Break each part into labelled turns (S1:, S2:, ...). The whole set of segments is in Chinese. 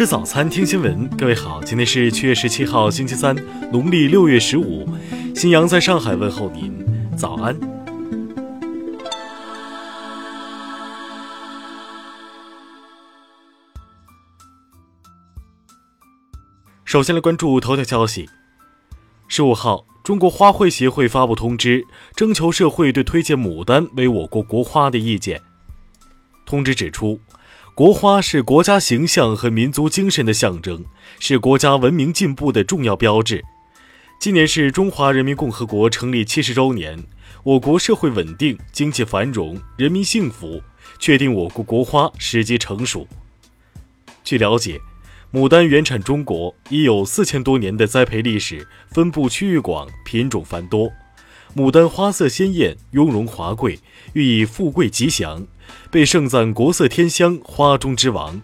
S1: 吃早餐，听新闻。各位好，今天是七月十七号，星期三，农历六月十五。新阳在上海问候您，早安。首先来关注头条消息。十五号，中国花卉协会发布通知，征求社会对推荐牡丹为我国国花的意见。通知指出，国花是国家形象和民族精神的象征，是国家文明进步的重要标志。今年是中华人民共和国成立七十周年，我国社会稳定、经济繁荣、人民幸福，确定我国国花时机成熟。据了解。牡丹原产中国，已有四千多年的栽培历史，分布区域广，品种繁多。牡丹花色鲜艳，雍容华贵，寓意富贵吉祥，被盛赞国色天香，花中之王。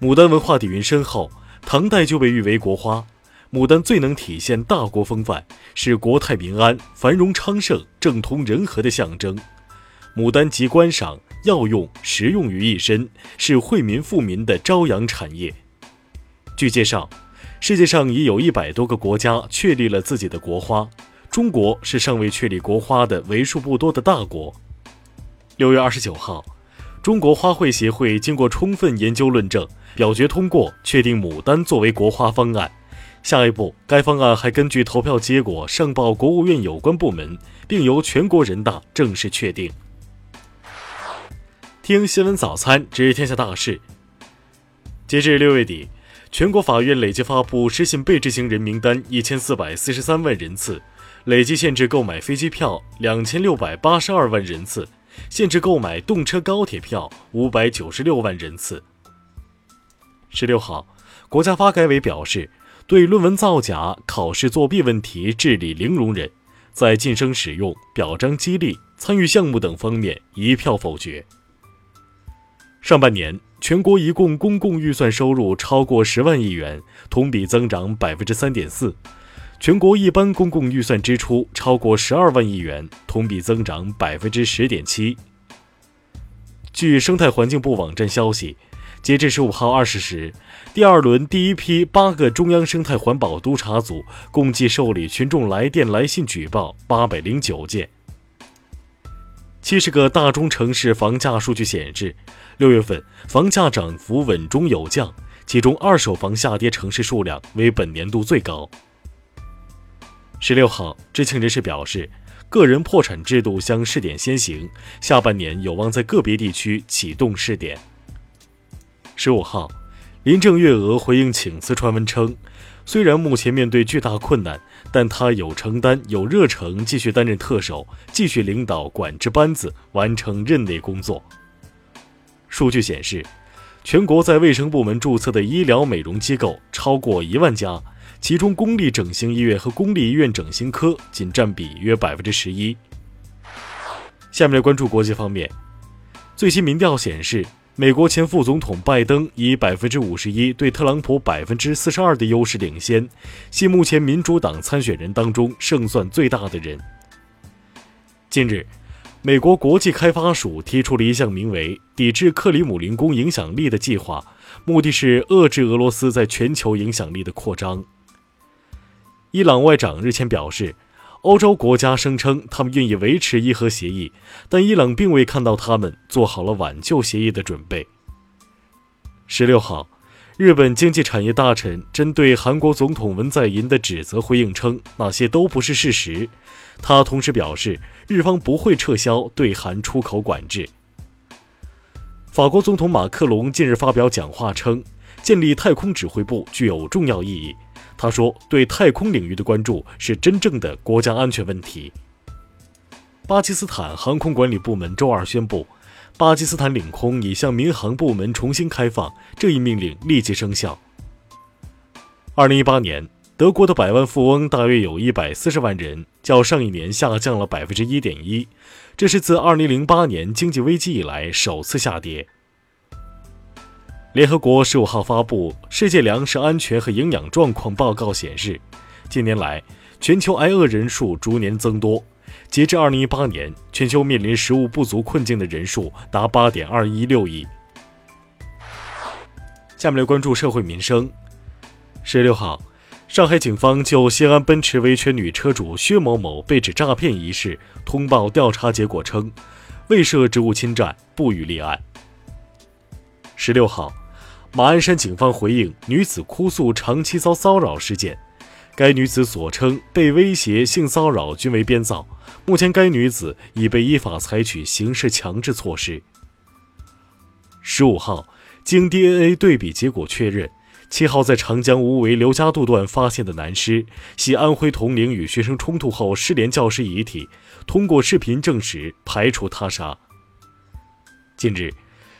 S1: 牡丹文化底蕴深厚，唐代就被誉为国花。牡丹最能体现大国风范，是国泰民安、繁荣昌盛、政通人和的象征。牡丹集观赏、药用、食用于一身，是惠民富民的朝阳产业。据介绍，世界上已有一百多个国家确立了自己的国花，中国是尚未确立国花的为数不多的大国。六月二十九号，中国花卉协会经过充分研究论证，表决通过确定牡丹作为国花方案。下一步，该方案还根据投票结果上报国务院有关部门，并由全国人大正式确定。听新闻早餐知天下大事。截至六月底。全国法院累计发布失信被执行人名单一千四百四十三万人次，累计限制购买飞机票两千六百八十二万人次，限制购买动车高铁票五百九十六万人次。十六号，国家发改委表示，对论文造假、考试作弊问题治理零容忍，在晋升使用、表彰激励、参与项目等方面一票否决。上半年。全国一共公共预算收入超过十万亿元，同比增长百分之三点四；全国一般公共预算支出超过十二万亿元，同比增长百分之十点七。据生态环境部网站消息，截至十五号二十时，第二轮第一批八个中央生态环保督查组共计受理群众来电来信举报八百零九件。七十个大中城市房价数据显示。六月份房价涨幅稳中有降，其中二手房下跌城市数量为本年度最高。十六号，知情人士表示，个人破产制度将试点先行，下半年有望在个别地区启动试点。十五号，林郑月娥回应请辞传闻称，虽然目前面对巨大困难，但她有承担、有热诚继续担任特首，继续领导管制班子，完成任内工作。数据显示，全国在卫生部门注册的医疗美容机构超过一万家，其中公立整形医院和公立医院整形科仅占比约百分之十一。下面来关注国际方面，最新民调显示，美国前副总统拜登以百分之五十一对特朗普百分之四十二的优势领先，系目前民主党参选人当中胜算最大的人。近日。美国国际开发署提出了一项名为“抵制克里姆林宫影响力”的计划，目的是遏制俄罗斯在全球影响力的扩张。伊朗外长日前表示，欧洲国家声称他们愿意维持伊核协议，但伊朗并未看到他们做好了挽救协议的准备。十六号。日本经济产业大臣针对韩国总统文在寅的指责回应称，那些都不是事实。他同时表示，日方不会撤销对韩出口管制。法国总统马克龙近日发表讲话称，建立太空指挥部具有重要意义。他说，对太空领域的关注是真正的国家安全问题。巴基斯坦航空管理部门周二宣布。巴基斯坦领空已向民航部门重新开放，这一命令立即生效。二零一八年，德国的百万富翁大约有一百四十万人，较上一年下降了百分之一点一，这是自二零零八年经济危机以来首次下跌。联合国十五号发布《世界粮食安全和营养状况报告》显示，近年来全球挨饿人数逐年增多。截至二零一八年，全球面临食物不足困境的人数达八点二一六亿。下面来关注社会民生。十六号，上海警方就西安奔驰维权女车主薛某某被指诈骗一事通报调查结果称，未涉职务侵占，不予立案。十六号，马鞍山警方回应女子哭诉长期遭骚扰事件，该女子所称被威胁、性骚扰均为编造，目前该女子已被依法采取刑事强制措施。十五号，经 DNA 对比结果确认，七号在长江无为刘家渡段发现的男尸系安徽铜陵与学生冲突后失联教师遗体，通过视频证实，排除他杀。近日。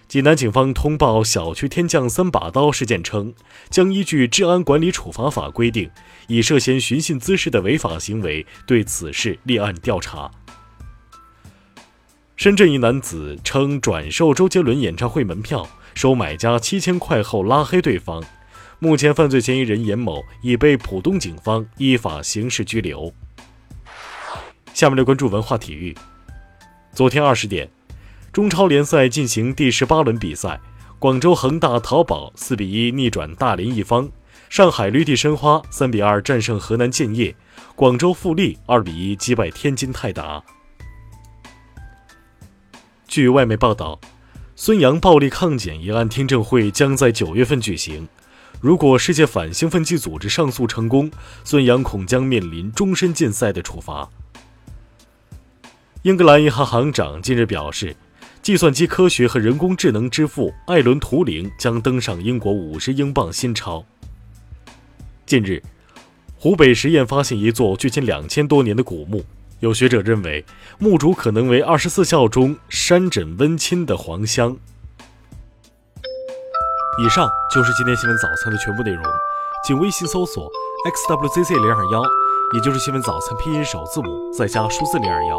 S1: 济南警方通报小区天降三把刀事件称，将依据《治安管理处罚法》规定，以涉嫌寻衅滋事的违法行为对此事立案调查。深圳一男子称转售周杰伦演唱会门票，收买家七千块后拉黑对方，目前犯罪嫌疑人严某已被浦东警方依法刑事拘留。下面来关注文化体育。昨天二十点。中超联赛进行第十八轮比赛，广州恒大淘宝四比一逆转大连一方，上海绿地申花三比二战胜河南建业，广州富力二比一击败天津泰达。据外媒报道，孙杨暴力抗检一案听证会将在九月份举行，如果世界反兴奋剂组织上诉成功，孙杨恐将面临终身禁赛的处罚。英格兰银行行长近日表示。计算机科学和人工智能之父艾伦·图灵将登上英国五十英镑新钞。近日，湖北十堰发现一座距今两千多年的古墓，有学者认为墓主可能为二十四孝中山枕温亲的黄香。以上就是今天新闻早餐的全部内容，请微信搜索 xwzc 零二幺，也就是新闻早餐拼音首字母再加数字零二幺。